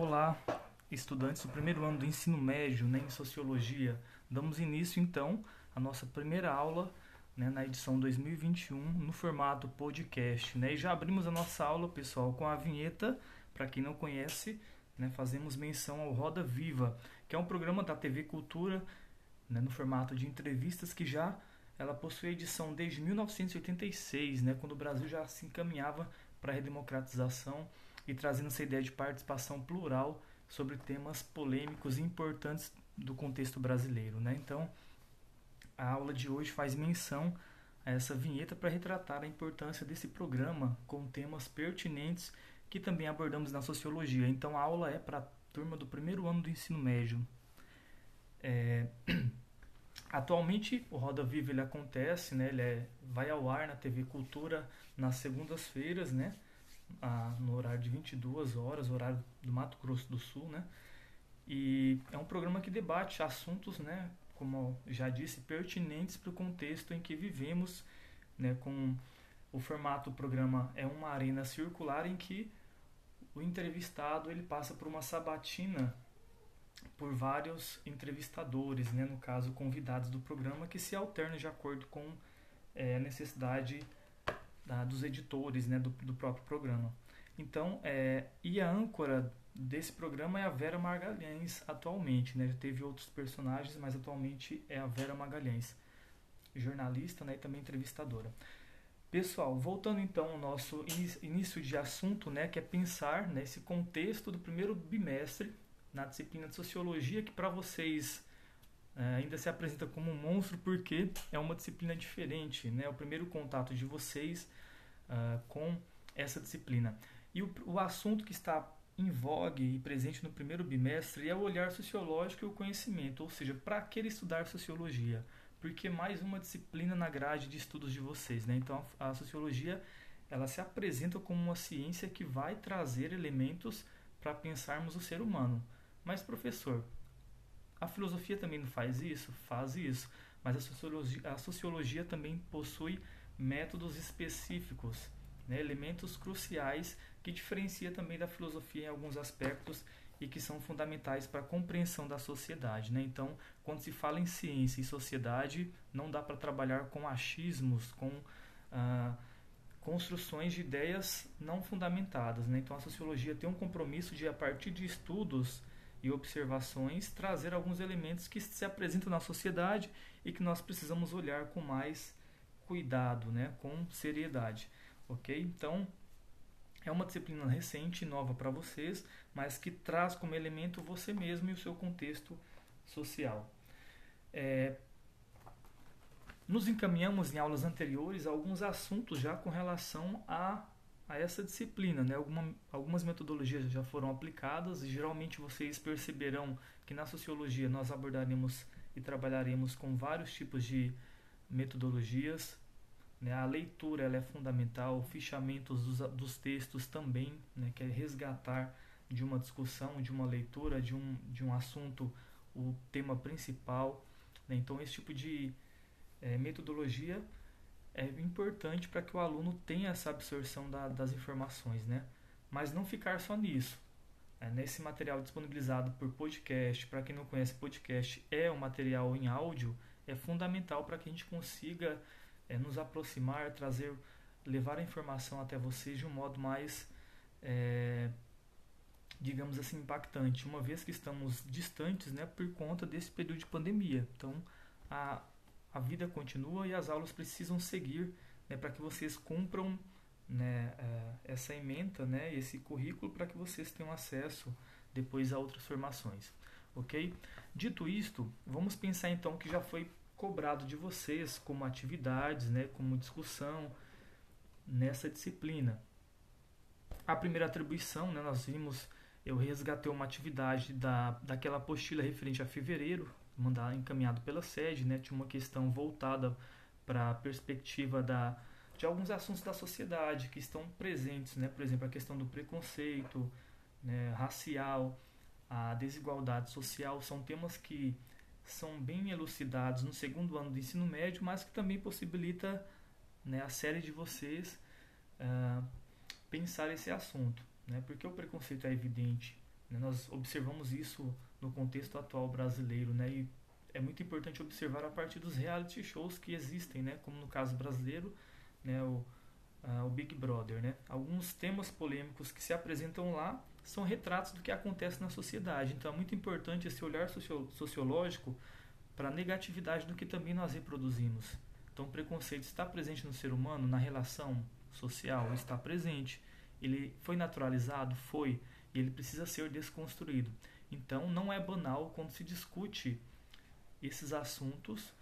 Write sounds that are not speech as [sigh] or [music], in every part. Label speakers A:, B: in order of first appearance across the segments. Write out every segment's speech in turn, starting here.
A: Olá, estudantes do primeiro ano do ensino médio né, em Sociologia. Damos início então à nossa primeira aula né, na edição 2021 no formato podcast. Né? E já abrimos a nossa aula, pessoal, com a vinheta. Para quem não conhece, né, fazemos menção ao Roda Viva, que é um programa da TV Cultura né, no formato de entrevistas que já ela possui edição desde 1986, né, quando o Brasil já se encaminhava para a redemocratização e trazendo essa ideia de participação plural sobre temas polêmicos e importantes do contexto brasileiro. Né? Então, a aula de hoje faz menção a essa vinheta para retratar a importância desse programa com temas pertinentes que também abordamos na sociologia. Então, a aula é para a turma do primeiro ano do ensino médio. É... [clears throat] Atualmente, o Roda Viva ele acontece, né? ele é... vai ao ar na TV Cultura nas segundas-feiras, né? No horário de 22 horas, horário do Mato Grosso do Sul, né? E é um programa que debate assuntos, né, como já disse, pertinentes para o contexto em que vivemos, né, com o formato do programa é uma arena circular em que o entrevistado ele passa por uma sabatina por vários entrevistadores, né, no caso convidados do programa, que se alternam de acordo com é, a necessidade da, dos editores né, do, do próprio programa. Então, é, e a âncora desse programa é a Vera Magalhães atualmente, né? Já teve outros personagens, mas atualmente é a Vera Magalhães, jornalista né, e também entrevistadora. Pessoal, voltando então ao nosso início de assunto, né, que é pensar nesse contexto do primeiro bimestre na disciplina de Sociologia, que para vocês ainda se apresenta como um monstro porque é uma disciplina diferente, né? O primeiro contato de vocês uh, com essa disciplina. E o, o assunto que está em vogue e presente no primeiro bimestre é o olhar sociológico e o conhecimento, ou seja, para que estudar sociologia? Porque mais uma disciplina na grade de estudos de vocês, né? Então a, a sociologia ela se apresenta como uma ciência que vai trazer elementos para pensarmos o ser humano. Mas professor, a filosofia também não faz isso? Faz isso. Mas a sociologia, a sociologia também possui métodos específicos, né, elementos cruciais que diferencia também da filosofia em alguns aspectos e que são fundamentais para a compreensão da sociedade. Né? Então, quando se fala em ciência e sociedade, não dá para trabalhar com achismos, com ah, construções de ideias não fundamentadas. Né? Então, a sociologia tem um compromisso de, a partir de estudos e observações, trazer alguns elementos que se apresentam na sociedade e que nós precisamos olhar com mais cuidado, né, com seriedade, ok? Então, é uma disciplina recente, nova para vocês, mas que traz como elemento você mesmo e o seu contexto social. É, nos encaminhamos em aulas anteriores a alguns assuntos já com relação a a essa disciplina. Né? Alguma, algumas metodologias já foram aplicadas e geralmente vocês perceberão que na sociologia nós abordaremos e trabalharemos com vários tipos de metodologias. Né? A leitura ela é fundamental, fichamentos dos, dos textos também, né? que é resgatar de uma discussão, de uma leitura, de um, de um assunto o tema principal. Né? Então, esse tipo de é, metodologia é importante para que o aluno tenha essa absorção da, das informações, né? Mas não ficar só nisso. É, nesse material disponibilizado por podcast, para quem não conhece, podcast é um material em áudio, é fundamental para que a gente consiga é, nos aproximar, trazer, levar a informação até vocês de um modo mais, é, digamos assim, impactante, uma vez que estamos distantes, né, por conta desse período de pandemia. Então, a, a vida continua e as aulas precisam seguir né, para que vocês cumpram né, é, essa ementa, né, esse currículo para que vocês tenham acesso depois a outras formações, ok? Dito isto, vamos pensar então que já foi cobrado de vocês como atividades, né, como discussão nessa disciplina. A primeira atribuição, né, nós vimos, eu resgatei uma atividade da, daquela apostila referente a fevereiro, mandar encaminhado pela sede, né? Tinha uma questão voltada para a perspectiva da de alguns assuntos da sociedade que estão presentes, né? Por exemplo, a questão do preconceito, né? racial, a desigualdade social são temas que são bem elucidados no segundo ano do ensino médio, mas que também possibilita né, a série de vocês uh, pensar esse assunto, né? Porque o preconceito é evidente Né? Nós observamos isso no contexto atual brasileiro, né? E é muito importante observar a partir dos reality shows que existem, né? Como no caso brasileiro, né? O, uh, o Big Brother, né? Alguns temas polêmicos que se apresentam lá são retratos do que acontece na sociedade. Então é muito importante esse olhar sociológico para a negatividade do que também nós reproduzimos. Então o preconceito está presente no ser humano, na relação social, está presente. Ele foi naturalizado? Foi. E ele precisa ser desconstruído. Então não é banal quando se discute esses assuntos,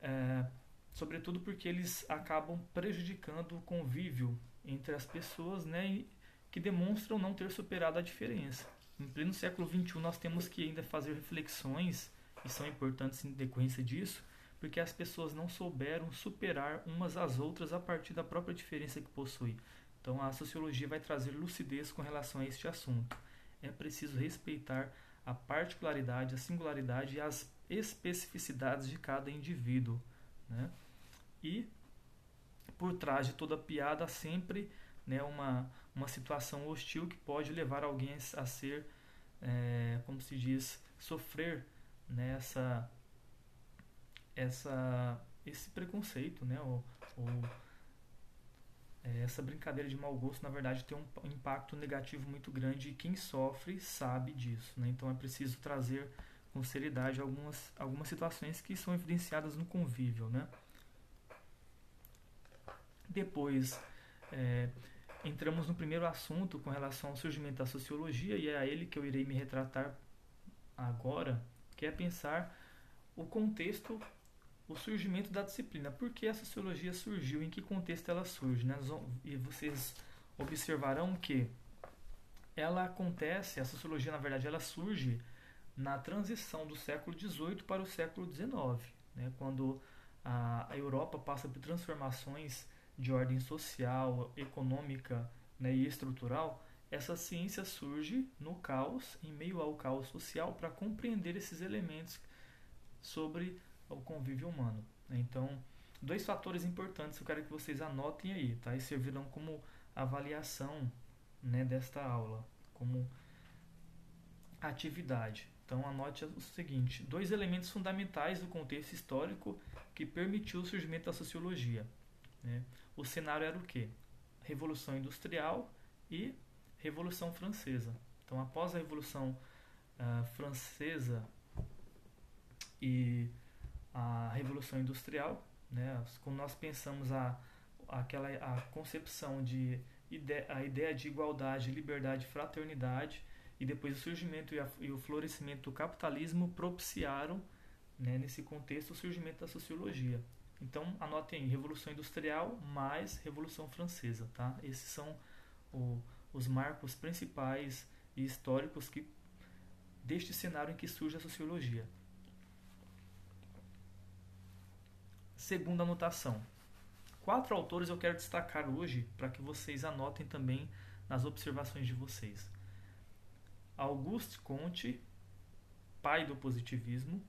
A: é, sobretudo porque eles acabam prejudicando o convívio entre as pessoas, né, que demonstram não ter superado a diferença. Em pleno século XXI, nós temos que ainda fazer reflexões, e são importantes em decorrência disso, porque as pessoas não souberam superar umas às outras a partir da própria diferença que possuem. Então, a sociologia vai trazer lucidez com relação a este assunto. É preciso respeitar a particularidade, a singularidade e as especificidades de cada indivíduo. Né? E por trás de toda piada sempre né, uma, uma situação hostil que pode levar alguém a ser, é, como se diz, sofrer né, essa, esse preconceito, né, ou, ou essa brincadeira de mau gosto, na verdade, tem um impacto negativo muito grande e quem sofre sabe disso. Né? Então é preciso trazer com seriedade algumas, algumas situações que são evidenciadas no convívio. Né? Depois, é, entramos no primeiro assunto com relação ao surgimento da sociologia, e é a ele que eu irei me retratar agora, que é pensar o contexto, o surgimento da disciplina. Por que a sociologia surgiu? Em que contexto ela surge? Né? E vocês observarão que ela acontece, a sociologia na verdade ela surge na transição do século XVIII para o século XIX, né, quando a, a Europa passa por transformações de ordem social, econômica né, e estrutural, essa ciência surge no caos, em meio ao caos social, para compreender esses elementos sobre o convívio humano. Né. Então, dois fatores importantes eu quero que vocês anotem aí, tá? E servirão como avaliação né, desta aula, como atividade. Então anote o seguinte: dois elementos fundamentais do contexto histórico que permitiu o surgimento da sociologia. Né? O cenário era o quê? Revolução Industrial e Revolução Francesa. Então, após a Revolução uh, Francesa e a Revolução Industrial, né, quando nós pensamos a, aquela, a concepção de a ideia de igualdade, liberdade, fraternidade e depois o surgimento e, a, e o florescimento do capitalismo propiciaram, né, nesse contexto, o surgimento da sociologia. Então, anotem aí, Revolução Industrial mais Revolução Francesa, tá? Esses são o, os marcos principais e históricos que deste cenário em que surge a sociologia. Segunda anotação. Quatro autores eu quero destacar hoje para que vocês anotem também nas observações de vocês. Auguste Comte, pai do positivismo,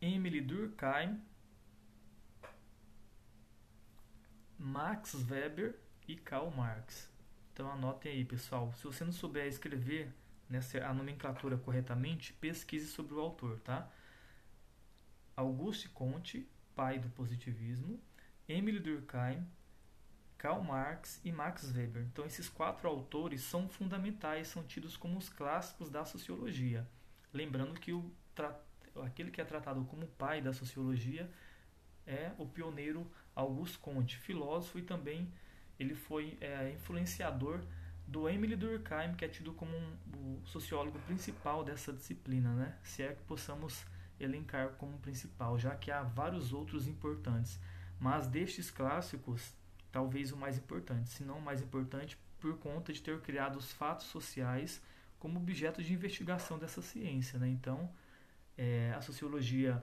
A: Emily Durkheim, Max Weber e Karl Marx. Então anotem aí, pessoal. Se você não souber escrever nessa a nomenclatura corretamente, pesquise sobre o autor, tá? Auguste Comte, pai do positivismo, Emily Durkheim, Karl Marx e Max Weber. Então, esses quatro autores são fundamentais, são tidos como os clássicos da sociologia. Lembrando que o aquele que é tratado como pai da sociologia é o pioneiro Auguste Comte, filósofo e também ele foi é, influenciador do Emile Durkheim, que é tido como um, o sociólogo principal dessa disciplina, né? se é que possamos elencar como principal, já que há vários outros importantes. Mas destes clássicos, talvez o mais importante, se não o mais importante, por conta de ter criado os fatos sociais como objeto de investigação dessa ciência. Né? Então, é, a sociologia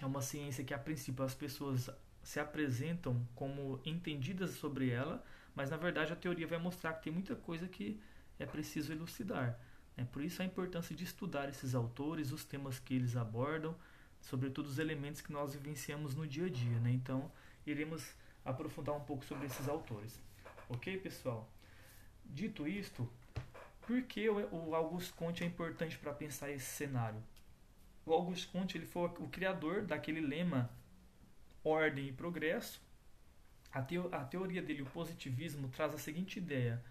A: é uma ciência que, a princípio, as pessoas se apresentam como entendidas sobre ela, mas na verdade a teoria vai mostrar que tem muita coisa que é preciso elucidar. É por isso a importância de estudar esses autores, os temas que eles abordam, sobretudo os elementos que nós vivenciamos no dia a dia. Né? Então, iremos aprofundar um pouco sobre esses autores. Ok, pessoal? Dito isto, por que o Augusto Conte é importante para pensar esse cenário? O Augusto Conte ele foi o criador daquele lema ordem e progresso. A, teo, a teoria dele, o positivismo, traz a seguinte ideia: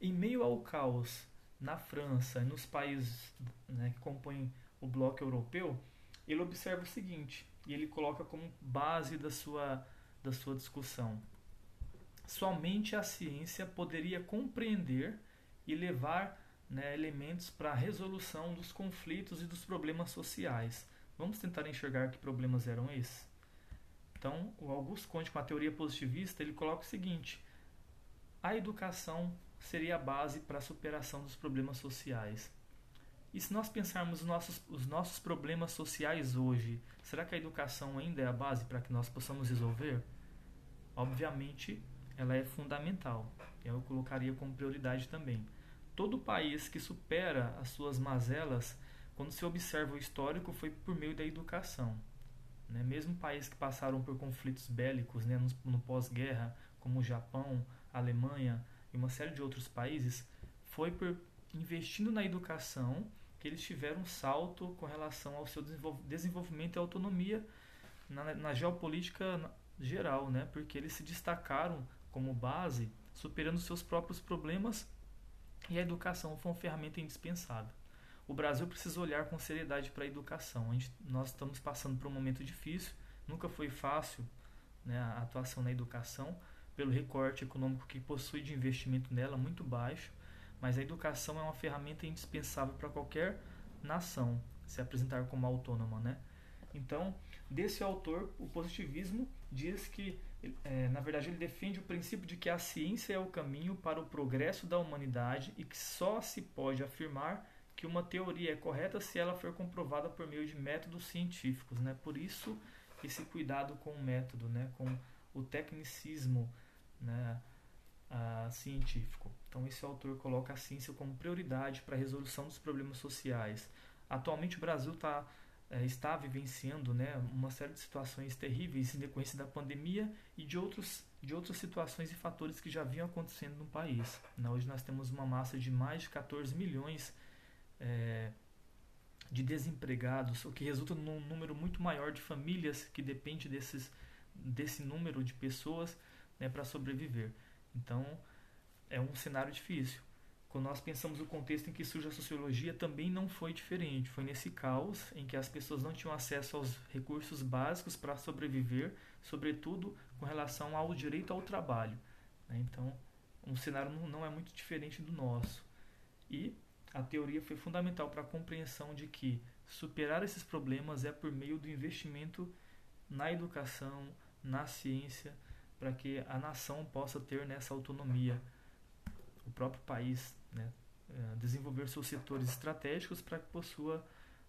A: em meio ao caos na França nos países né, que compõem o bloco europeu, ele observa o seguinte, e ele coloca como base da sua, da sua discussão. Somente a ciência poderia compreender e levar né, elementos para a resolução dos conflitos e dos problemas sociais. Vamos tentar enxergar que problemas eram esses? Então, o Augusto Conte, com a teoria positivista, ele coloca o seguinte: a educação seria a base para a superação dos problemas sociais. E se nós pensarmos os nossos, os nossos problemas sociais hoje, será que a educação ainda é a base para que nós possamos resolver? Obviamente, ela é fundamental. Eu colocaria como prioridade também. Todo país que supera as suas mazelas, quando se observa o histórico, foi por meio da educação. Né? Mesmo países que passaram por conflitos bélicos né, no, no pós-guerra, como o Japão, a Alemanha, e uma série de outros países, foi por investindo na educação que eles tiveram um salto com relação ao seu desenvolvimento e autonomia na, na geopolítica geral, né? porque eles se destacaram como base, superando seus próprios problemas e a educação foi uma ferramenta indispensável. O Brasil precisa olhar com seriedade para a educação. Nós estamos passando por um momento difícil, nunca foi fácil né, a atuação na educação, pelo recorte econômico que possui de investimento nela muito baixo, mas a educação é uma ferramenta indispensável para qualquer nação se apresentar como autônoma, né? Então, desse autor, o positivismo diz que, é, na verdade, ele defende o princípio de que a ciência é o caminho para o progresso da humanidade e que só se pode afirmar que uma teoria é correta se ela for comprovada por meio de métodos científicos, né? Por isso esse cuidado com o método, né? Com o tecnicismo né, científico. Então, esse autor coloca a ciência como prioridade para a resolução dos problemas sociais. Atualmente, o Brasil tá, é, está vivenciando né, uma série de situações terríveis em decorrência da pandemia e de, outros, de outras situações e fatores que já vinham acontecendo no país. Né, hoje, nós temos uma massa de mais de 14 milhões é, de desempregados, o que resulta num número muito maior de famílias que depende desses, desse número de pessoas né, para sobreviver. Então, é um cenário difícil. Quando nós pensamos o contexto em que surge a sociologia, também não foi diferente. Foi nesse caos em que as pessoas não tinham acesso aos recursos básicos para sobreviver, sobretudo com relação ao direito ao trabalho. Né? Então, um cenário não é muito diferente do nosso. E a teoria foi fundamental para a compreensão de que superar esses problemas é por meio do investimento na educação, na ciência, para que a nação possa ter nessa autonomia, o próprio país, né, é, desenvolver seus setores estratégicos para que possua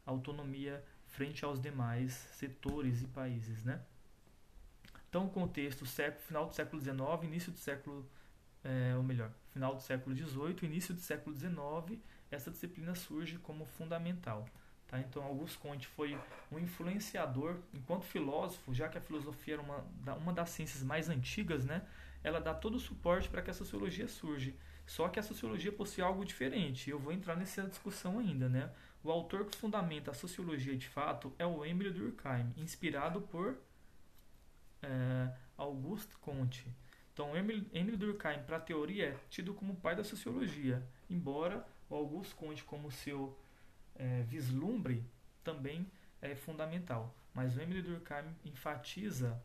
A: autonomia frente aos demais setores e países, né? Então, contexto século, final do século XIX, início do século, é, ou melhor, final do século XVIII, início do século XIX, essa disciplina surge como fundamental. Tá? Então, Augusto Conte foi um influenciador, enquanto filósofo, já que a filosofia era uma, uma das ciências mais antigas, né? ela dá todo o suporte para que a sociologia surja. Só que a sociologia possui algo diferente, eu vou entrar nessa discussão ainda. Né? O autor que fundamenta a sociologia de fato é o Emile Durkheim, inspirado por é, Auguste Comte. Então, Emile Durkheim, para a teoria, é tido como pai da sociologia, embora o Auguste Comte, como seu é, vislumbre também é fundamental. Mas o Emily Durkheim enfatiza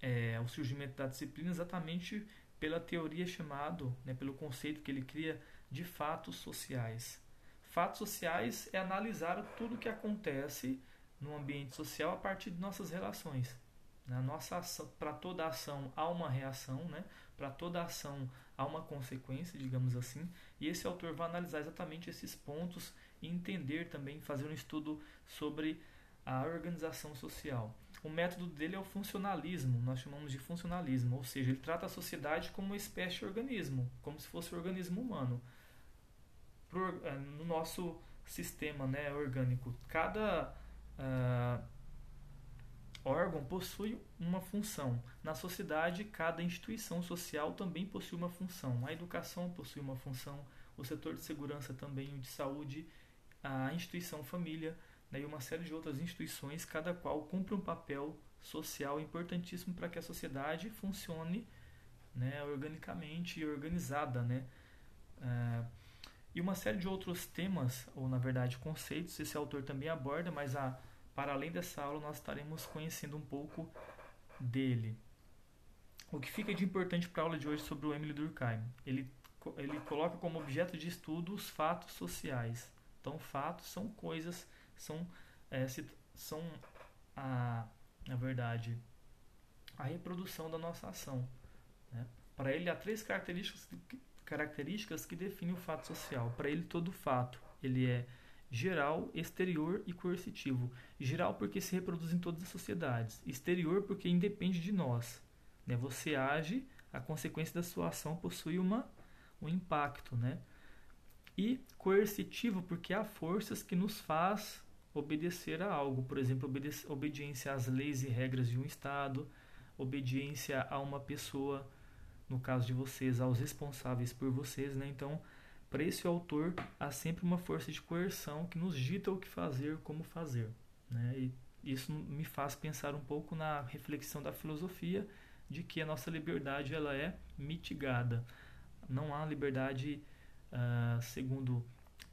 A: é, o surgimento da disciplina exatamente pela teoria chamado, né, pelo conceito que ele cria de fatos sociais. Fatos sociais é analisar tudo o que acontece no ambiente social a partir de nossas relações. Na nossa para toda ação há uma reação, né? Para toda ação há uma consequência, digamos assim. E esse autor vai analisar exatamente esses pontos e entender também, fazer um estudo sobre a organização social. O método dele é o funcionalismo, nós chamamos de funcionalismo, ou seja, ele trata a sociedade como uma espécie de organismo, como se fosse um organismo humano. Eh, no nosso sistema né, orgânico, cada uh, órgão possui uma função. Na sociedade, cada instituição social também possui uma função. A educação possui uma função, o setor de segurança também, o de saúde, a instituição família né, e uma série de outras instituições, cada qual cumpre um papel social importantíssimo para que a sociedade funcione né, organicamente e organizada. Né? É, e uma série de outros temas, ou na verdade conceitos, esse autor também aborda, mas a para além dessa aula, nós estaremos conhecendo um pouco dele. O que fica de importante para a aula de hoje sobre o Emily Durkheim? Ele, ele coloca como objeto de estudo os fatos sociais. Então, fatos são coisas, são, é, são a, na verdade, a reprodução da nossa ação. Né? Para ele, há três características, características que definem o fato social. Para ele, todo fato ele é geral, exterior e coercitivo. Geral porque se reproduz em todas as sociedades, exterior porque independe de nós. Né? Você age, a consequência da sua ação possui uma, um impacto. Né? E coercitivo porque há forças que nos faz obedecer a algo, por exemplo, obediência às leis e regras de um Estado, obediência a uma pessoa, no caso de vocês, aos responsáveis por vocês. Né? Então, para esse autor, há sempre uma força de coerção que nos dita o que fazer, como fazer. Né? E isso me faz pensar um pouco na reflexão da filosofia de que a nossa liberdade ela é mitigada. Não há liberdade, uh, segundo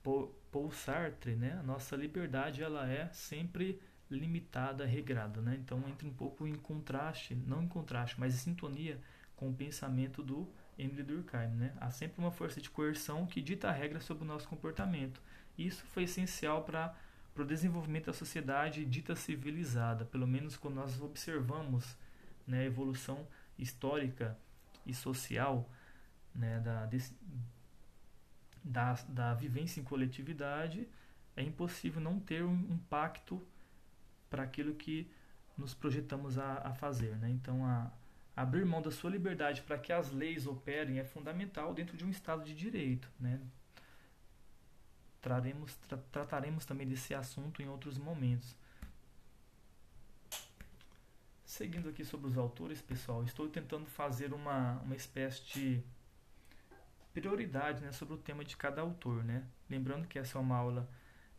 A: Paul Sartre, né? a nossa liberdade ela é sempre limitada, regrada. Né? Então entra um pouco em contraste, não em contraste, mas em sintonia com o pensamento do Emily Durkheim. Né? Há sempre uma força de coerção que dita a regra sobre o nosso comportamento. Isso foi essencial para o desenvolvimento da sociedade dita civilizada, pelo menos quando nós observamos né, a evolução histórica e social né, da, desse, da, da vivência em coletividade, é impossível não ter um impacto para aquilo que nos projetamos a, a fazer. Né? Então, a, abrir mão da sua liberdade para que as leis operem é fundamental dentro de um Estado de direito. Né? Traremos, tra trataremos também desse assunto em outros momentos. Seguindo aqui sobre os autores, pessoal, estou tentando fazer uma, uma espécie de prioridade né, sobre o tema de cada autor. Né? Lembrando que essa é uma aula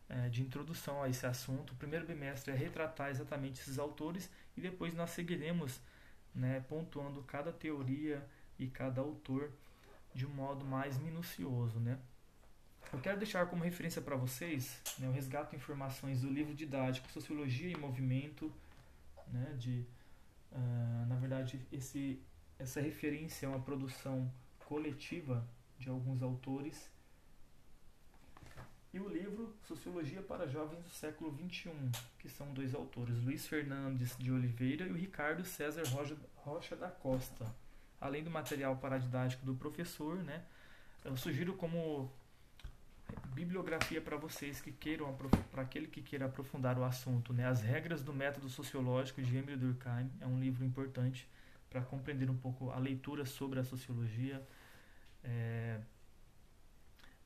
A: é, de introdução a esse assunto. O primeiro bimestre é retratar exatamente esses autores e depois nós seguiremos né, pontuando cada teoria e cada autor de um modo mais minucioso. Né? Eu quero deixar como referência para vocês, né, eu resgato informações do livro didático Sociologia e Movimento, né, de, uh, na verdade, esse, essa referência é uma produção coletiva de alguns autores e o livro Sociologia para Jovens do Século XXI, que são dois autores, Luiz Fernandes de Oliveira e o Ricardo César Rocha, da Costa. Além do material paradidático do professor, né, eu sugiro como bibliografia para vocês que queiram, para aquele que queira aprofundar o assunto, né, As Regras do Método Sociológico de Emile Durkheim. É um livro importante para compreender um pouco a leitura sobre a sociologia. É,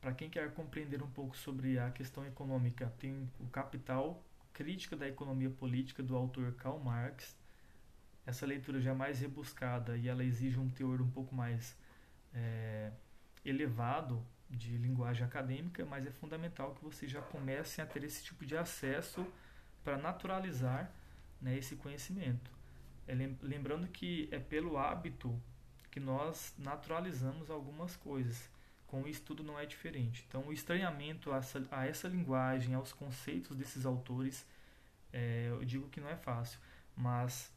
A: para quem quer compreender um pouco sobre a questão econômica, tem o Capital, Crítica da Economia Política, do autor Karl Marx. Essa leitura já é mais rebuscada e ela exige um teor um pouco mais é, elevado de linguagem acadêmica, mas é fundamental que vocês já comecem a ter esse tipo de acesso para naturalizar né, esse conhecimento. É, lembrando que é pelo hábito que nós naturalizamos algumas coisas com o estudo não é diferente. Então, o estranhamento a essa, a essa linguagem, aos conceitos desses autores, é, eu digo que não é fácil, mas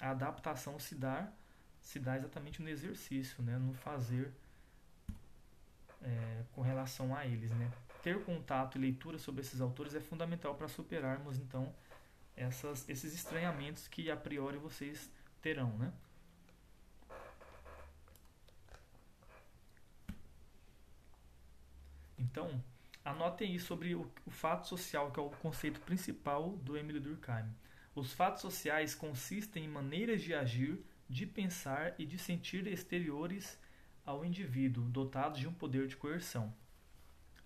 A: a adaptação se dá, se dá exatamente no exercício, né, no fazer é, com relação a eles. Né. Ter contato e leitura sobre esses autores é fundamental para superarmos, então, essas, esses estranhamentos que a priori vocês terão. Né. Então, anotem aí sobre o, o, fato social, que é o conceito principal do Emile Durkheim. Os fatos sociais consistem em maneiras de agir, de pensar e de sentir exteriores ao indivíduo, dotados de um poder de coerção.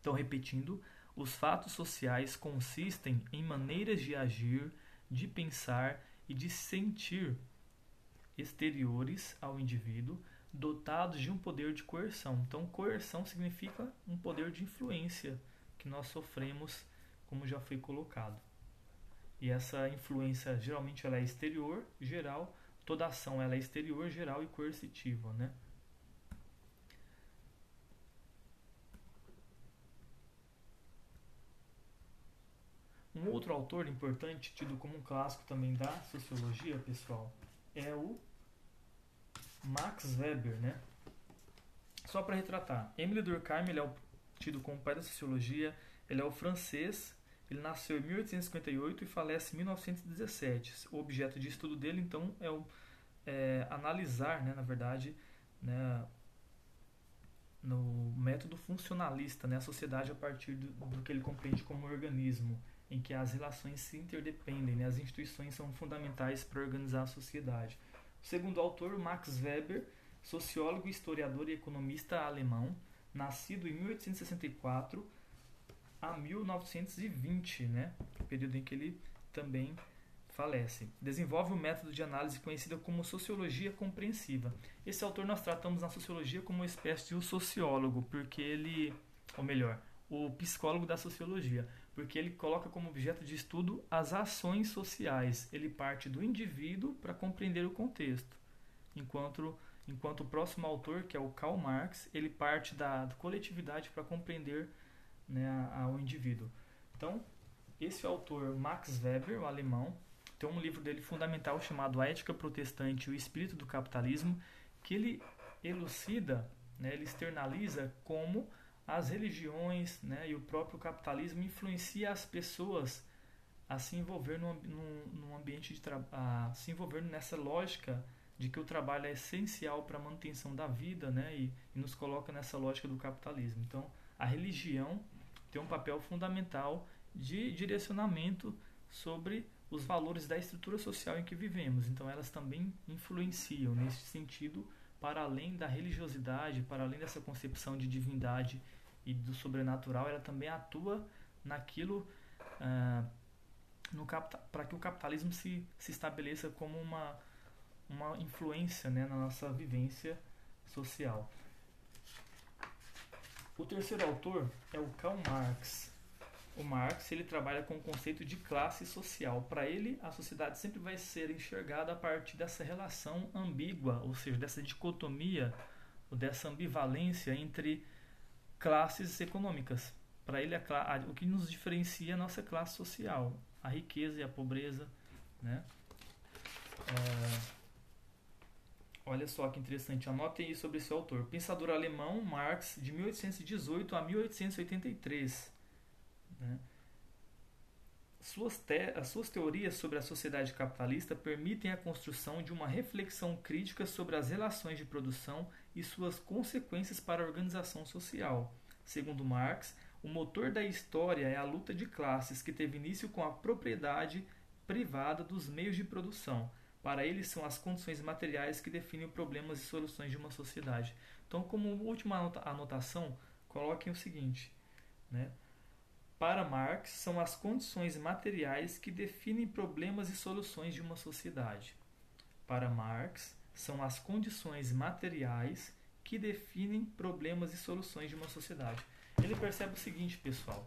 A: Então, repetindo, os fatos sociais consistem em maneiras de agir, de pensar e de sentir exteriores ao indivíduo dotados de um poder de coerção. Então, coerção significa um poder de influência que nós sofremos, como já foi colocado. E essa influência geralmente ela é exterior, geral, toda ação ela é exterior, geral e coercitiva, né? Um outro autor importante, tido como um clássico também da sociologia, pessoal, é o Max Weber, né? Só para retratar, Emile Durkheim ele é o, tido como pai da sociologia, ele é o francês, ele nasceu em 1858 e falece em 1917. O objeto de estudo dele, então, é, o, é analisar, né, na verdade, né, no método funcionalista, né, a sociedade a partir do, do que ele compreende como organismo, em que as relações se interdependem, né, as instituições são fundamentais para organizar a sociedade. Segundo o autor, Max Weber, sociólogo, historiador e economista alemão, nascido em 1864 a 1920, né? período em que ele também falece. Desenvolve um método de análise conhecido como sociologia compreensiva. Esse autor nós tratamos na sociologia como uma espécie de um sociólogo, porque ele, ou melhor, o psicólogo da sociologia, porque ele coloca como objeto de estudo as ações sociais. Ele parte do indivíduo para compreender o contexto, enquanto enquanto o próximo autor, que é o Karl Marx, ele parte da, da coletividade para compreender né, ao indivíduo. Então, esse autor Max Weber, o alemão, tem um livro dele fundamental chamado A Ética Protestante e o Espírito do Capitalismo, que ele elucida, né, ele externaliza como as religiões né, e o próprio capitalismo influencia as pessoas a se envolver num, num, num ambiente de a se envolver nessa lógica de que o trabalho é essencial para a manutenção da vida né, e, e nos coloca nessa lógica do capitalismo. Então, a religião tem um papel fundamental de direcionamento sobre os valores da estrutura social em que vivemos. Então, elas também influenciam nesse sentido para além da religiosidade, para além dessa concepção de divindade e do sobrenatural, ela também atua naquilo no para que o capitalismo se, se estabeleça como uma, uma influência né, na nossa vivência social. O terceiro autor é o Karl Marx. O Marx ele trabalha com o conceito de classe social. Para ele, a sociedade sempre vai ser enxergada a partir dessa relação ambígua, ou seja, dessa dicotomia, ou dessa ambivalência entre classes econômicas. Para ele, a, a, o que nos diferencia é a nossa classe social, a riqueza e a pobreza. Né? É, olha só que interessante, anotem aí sobre esse autor. Pensador alemão Marx, de 1818 a 1883. Né? Suas te as suas teorias sobre a sociedade capitalista permitem a construção de uma reflexão crítica sobre as relações de produção e suas consequências para a organização social. Segundo Marx, o motor da história é a luta de classes que teve início com a propriedade privada dos meios de produção. Para ele, são as condições materiais que definem problemas e soluções de uma sociedade. Então, como última anotação, coloquem o seguinte: né? Para Marx, são as condições materiais que definem problemas e soluções de uma sociedade. Para Marx, são as condições materiais que definem problemas e soluções de uma sociedade. Ele percebe o seguinte, pessoal: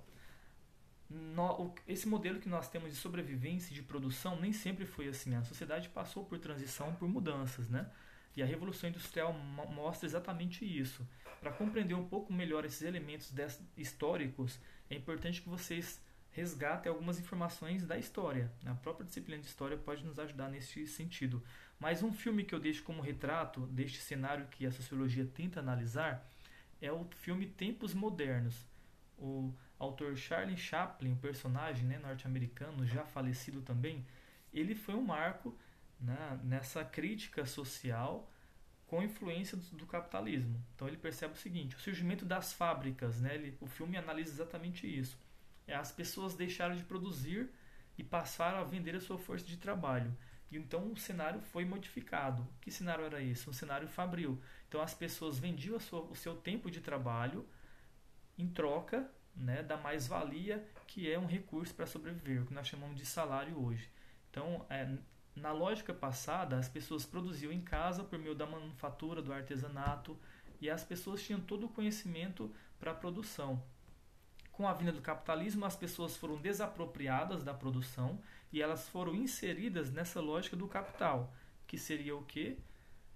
A: esse modelo que nós temos de sobrevivência e de produção nem sempre foi assim. A sociedade passou por transição, por mudanças, né? E a Revolução Industrial mostra exatamente isso. Para compreender um pouco melhor esses elementos históricos, é importante que vocês resgatem algumas informações da história. A própria disciplina de história pode nos ajudar nesse sentido. Mas um filme que eu deixo como retrato deste cenário que a sociologia tenta analisar é o filme Tempos Modernos. O autor Charlie Chaplin, o personagem né, norte-americano, já falecido também, ele foi um marco né, nessa crítica social com influência do, do, capitalismo. Então ele percebe o seguinte: o surgimento das fábricas, né, ele, o filme analisa exatamente isso. É, as pessoas deixaram de produzir e passaram a vender a sua força de trabalho. E então o cenário foi modificado. Que cenário era esse? Um cenário fabril. Então as pessoas vendiam sua, o seu tempo de trabalho em troca né, da mais-valia, que é um recurso para sobreviver, o que nós chamamos de salário hoje. Então, é, na lógica passada, as pessoas produziam em casa por meio da manufatura, do artesanato, e as pessoas tinham todo o conhecimento para a produção. Com a vinda do capitalismo, as pessoas foram desapropriadas da produção e elas foram inseridas nessa lógica do capital, que seria o quê?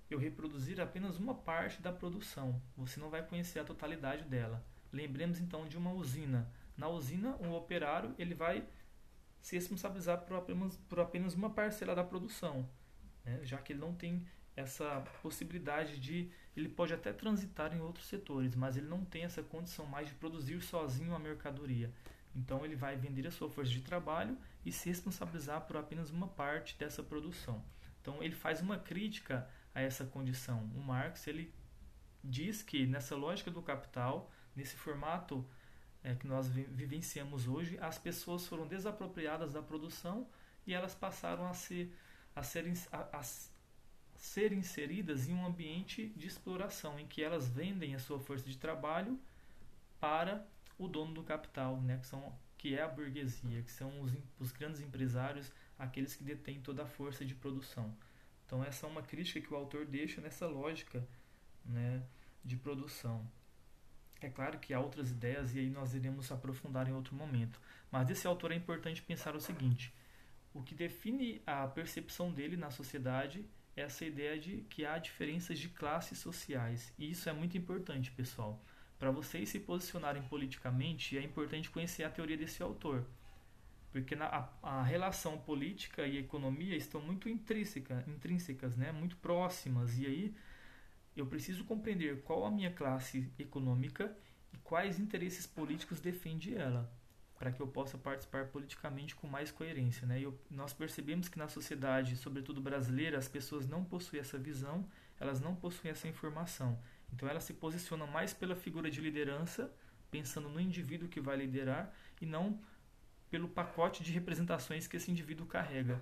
A: Eu reproduzir apenas uma parte da produção. Você não vai conhecer a totalidade dela. Lembremos então de uma usina. Na usina, um operário ele vai se responsabilizar por apenas, por apenas uma parcela da produção, né? já que ele não tem essa possibilidade de ele pode até transitar em outros setores, mas ele não tem essa condição mais de produzir sozinho a mercadoria. Então ele vai vender a sua força de trabalho e se responsabilizar por apenas uma parte dessa produção. Então ele faz uma crítica a essa condição. O Marx ele diz que nessa lógica do capital, nesse formato é, que nós vivenciamos hoje, as pessoas foram desapropriadas da produção e elas passaram a ser a a, a ser inseridas em um ambiente de exploração em que elas vendem a sua força de trabalho para o dono do capital, né, que são que é a burguesia, que são os, os grandes empresários, aqueles que detêm toda a força de produção. Então essa é uma crítica que o autor deixa nessa lógica, né, de produção. É claro que há outras ideias e aí nós iremos aprofundar em outro momento. Mas desse autor é importante pensar o seguinte: o que define a percepção dele na sociedade é essa ideia de que há diferenças de classes sociais. E isso é muito importante, pessoal. Para vocês se posicionarem politicamente, é importante conhecer a teoria desse autor. Porque na, a, a relação política e economia estão muito intrínseca, intrínsecas, né? muito próximas. E aí eu preciso compreender qual a minha classe econômica e quais interesses políticos defende ela, para que eu possa participar politicamente com mais coerência. Né? Eu, nós percebemos que na sociedade, sobretudo brasileira, as pessoas não possuem essa visão, elas não possuem essa informação. Então elas se posicionam mais pela figura de liderança, pensando no indivíduo que vai liderar, e não pelo pacote de representações que esse indivíduo carrega,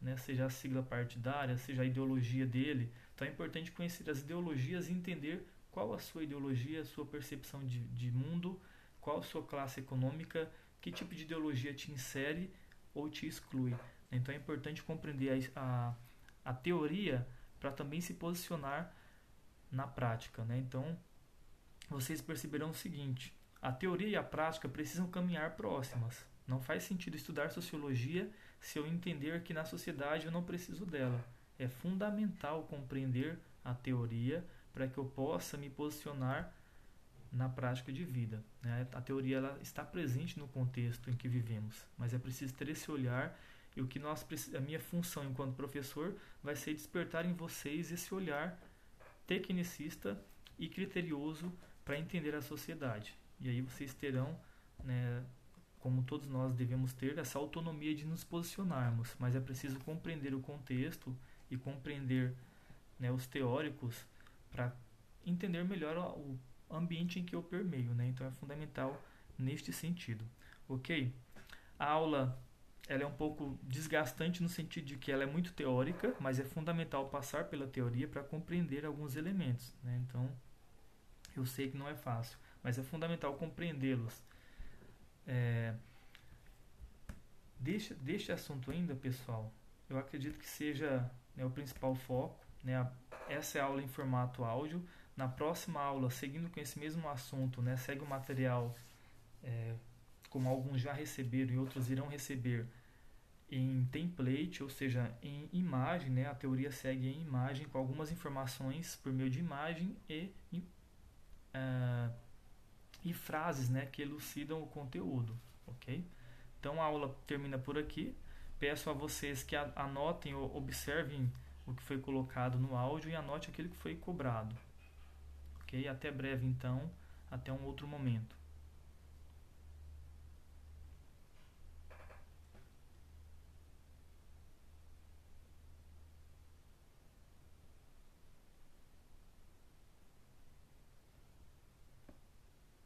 A: né? seja a sigla partidária, seja a ideologia dele, então é importante conhecer as ideologias e entender qual a sua ideologia, a sua percepção de, de mundo, qual a sua classe econômica, que tipo de ideologia te insere ou te exclui. Então é importante compreender a, a, a teoria para também se posicionar na prática. Né? Então vocês perceberão o seguinte: a teoria e a prática precisam caminhar próximas. Não faz sentido estudar sociologia se eu entender que na sociedade eu não preciso dela é fundamental compreender a teoria para que eu possa me posicionar na prática de vida. Né? A teoria ela está presente no contexto em que vivemos, mas é preciso ter esse olhar e o que nós a minha função enquanto professor vai ser despertar em vocês esse olhar tecnicista e criterioso para entender a sociedade. E aí vocês terão, né, como todos nós devemos ter, essa autonomia de nos posicionarmos, mas é preciso compreender o contexto e compreender né, os teóricos para entender melhor o ambiente em que eu permeio. Né? Então é fundamental neste sentido. Ok? A aula ela é um pouco desgastante no sentido de que ela é muito teórica, mas é fundamental passar pela teoria para compreender alguns elementos. Né? Então, eu sei que não é fácil, mas é fundamental compreendê-los. É, deste, deste assunto ainda, pessoal, eu acredito que seja né, o principal foco. Né, essa é a aula em formato áudio. Na próxima aula, seguindo com esse mesmo assunto, né, segue o material é, como alguns já receberam e outros irão receber em template, ou seja, em imagem, né? A teoria segue em imagem com algumas informações por meio de imagem e, uh, e frases, né, que elucidam o conteúdo, ok? Então a aula termina por aqui. Peço a vocês que anotem ou observem o que foi colocado no áudio e anote aquilo que foi cobrado. Ok? Até breve então, até um outro momento.